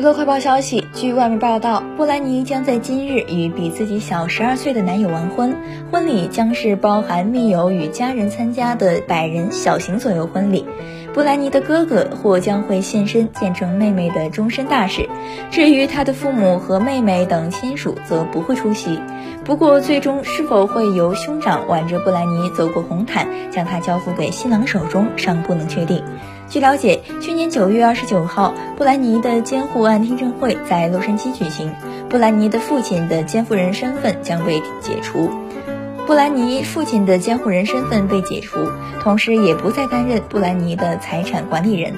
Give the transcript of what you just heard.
娱乐快报消息，据外媒报道，布兰妮将在今日与比自己小十二岁的男友完婚，婚礼将是包含密友与家人参加的百人小型左右婚礼。布兰妮的哥哥或将会现身见证妹妹的终身大事，至于她的父母和妹妹等亲属则不会出席。不过，最终是否会由兄长挽着布兰妮走过红毯，将她交付给新郎手中，尚不能确定。据了解，去年九月二十九号，布兰妮的监护案听证会在洛杉矶举行，布兰妮的父亲的监护人身份将被解除。布兰妮父亲的监护人身份被解除，同时也不再担任布兰妮的财产管理人。